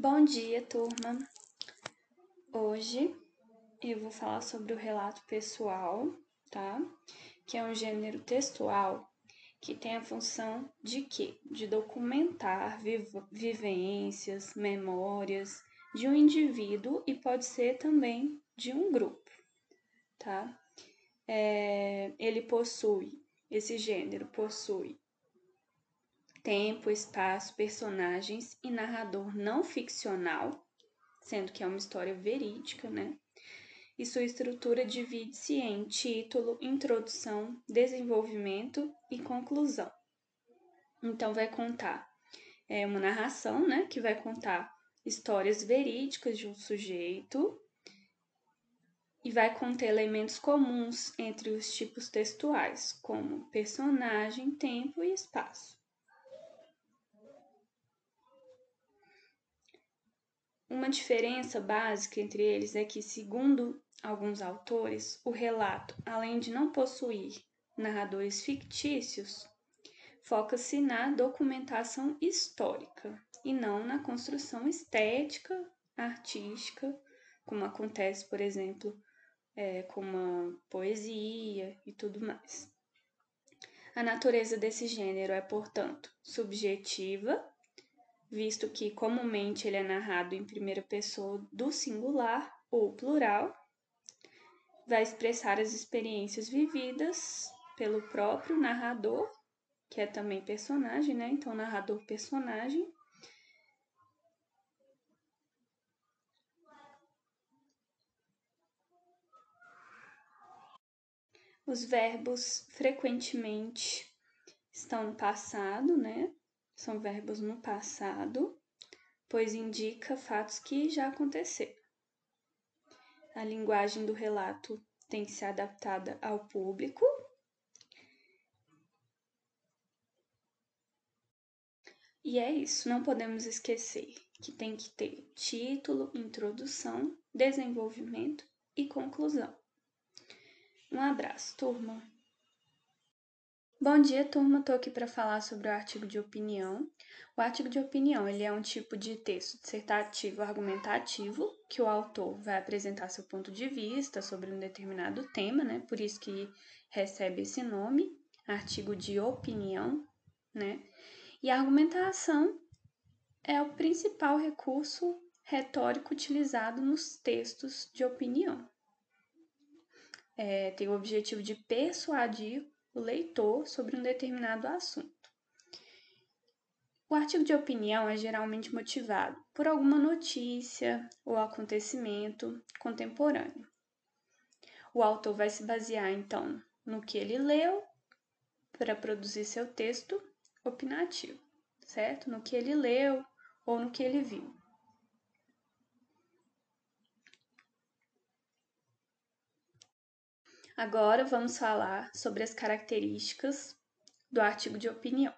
Bom dia, turma! Hoje eu vou falar sobre o relato pessoal, tá? Que é um gênero textual que tem a função de quê? De documentar vivências, memórias de um indivíduo e pode ser também de um grupo, tá? É, ele possui, esse gênero possui tempo, espaço, personagens e narrador não ficcional, sendo que é uma história verídica, né? E sua estrutura divide-se em título, introdução, desenvolvimento e conclusão. Então, vai contar é uma narração, né? Que vai contar histórias verídicas de um sujeito e vai conter elementos comuns entre os tipos textuais, como personagem, tempo e espaço. Uma diferença básica entre eles é que, segundo alguns autores, o relato, além de não possuir narradores fictícios, foca-se na documentação histórica e não na construção estética, artística, como acontece, por exemplo, é, com uma poesia e tudo mais. A natureza desse gênero é, portanto, subjetiva visto que comumente ele é narrado em primeira pessoa do singular ou plural, vai expressar as experiências vividas pelo próprio narrador, que é também personagem, né? Então, narrador personagem. Os verbos frequentemente estão no passado, né? São verbos no passado, pois indica fatos que já aconteceram. A linguagem do relato tem que ser adaptada ao público. E é isso, não podemos esquecer que tem que ter título, introdução, desenvolvimento e conclusão. Um abraço, turma! Bom dia, turma. Estou aqui para falar sobre o artigo de opinião. O artigo de opinião ele é um tipo de texto dissertativo argumentativo que o autor vai apresentar seu ponto de vista sobre um determinado tema, né? Por isso que recebe esse nome, artigo de opinião, né? E a argumentação é o principal recurso retórico utilizado nos textos de opinião. É, tem o objetivo de persuadir o leitor sobre um determinado assunto. O artigo de opinião é geralmente motivado por alguma notícia ou acontecimento contemporâneo. O autor vai se basear, então, no que ele leu para produzir seu texto opinativo, certo? No que ele leu ou no que ele viu. Agora vamos falar sobre as características do artigo de opinião.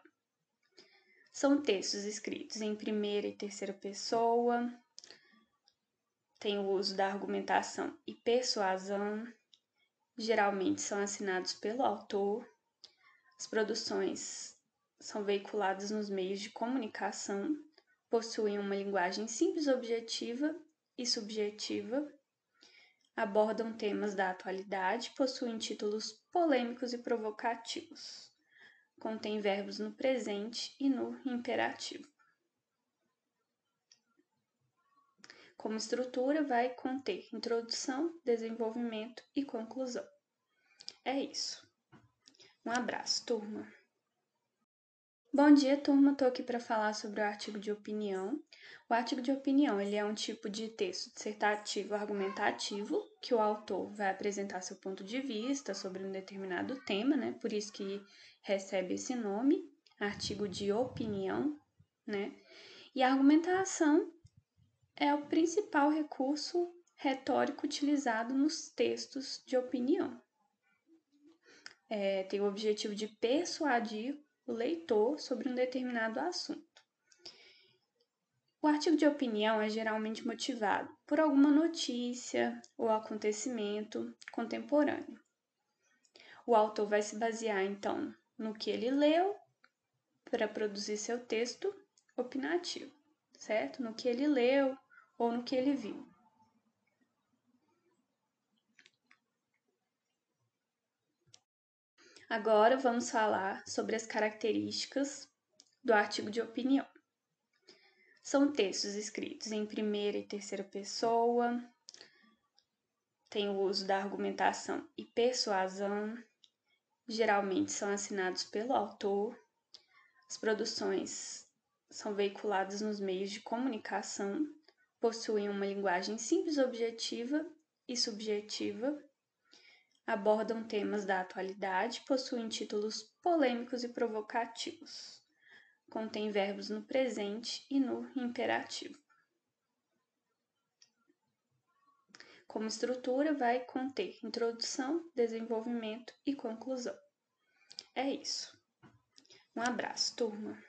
São textos escritos em primeira e terceira pessoa, tem o uso da argumentação e persuasão, geralmente são assinados pelo autor. As produções são veiculadas nos meios de comunicação, possuem uma linguagem simples, objetiva e subjetiva abordam temas da atualidade, possuem títulos polêmicos e provocativos. Contém verbos no presente e no imperativo. Como estrutura, vai conter introdução, desenvolvimento e conclusão. É isso. Um abraço, turma! Bom dia, turma. Estou aqui para falar sobre o artigo de opinião. O artigo de opinião ele é um tipo de texto dissertativo argumentativo que o autor vai apresentar seu ponto de vista sobre um determinado tema, né? Por isso que recebe esse nome, artigo de opinião, né? E a argumentação é o principal recurso retórico utilizado nos textos de opinião. É, tem o objetivo de persuadir o leitor sobre um determinado assunto. O artigo de opinião é geralmente motivado por alguma notícia ou acontecimento contemporâneo. O autor vai se basear, então, no que ele leu para produzir seu texto opinativo, certo? No que ele leu ou no que ele viu. Agora vamos falar sobre as características do artigo de opinião. São textos escritos em primeira e terceira pessoa, tem o uso da argumentação e persuasão, geralmente são assinados pelo autor. As produções são veiculadas nos meios de comunicação, possuem uma linguagem simples, objetiva e subjetiva, abordam temas da atualidade, possuem títulos polêmicos e provocativos, contém verbos no presente e no imperativo. Como estrutura, vai conter introdução, desenvolvimento e conclusão. É isso. Um abraço, turma!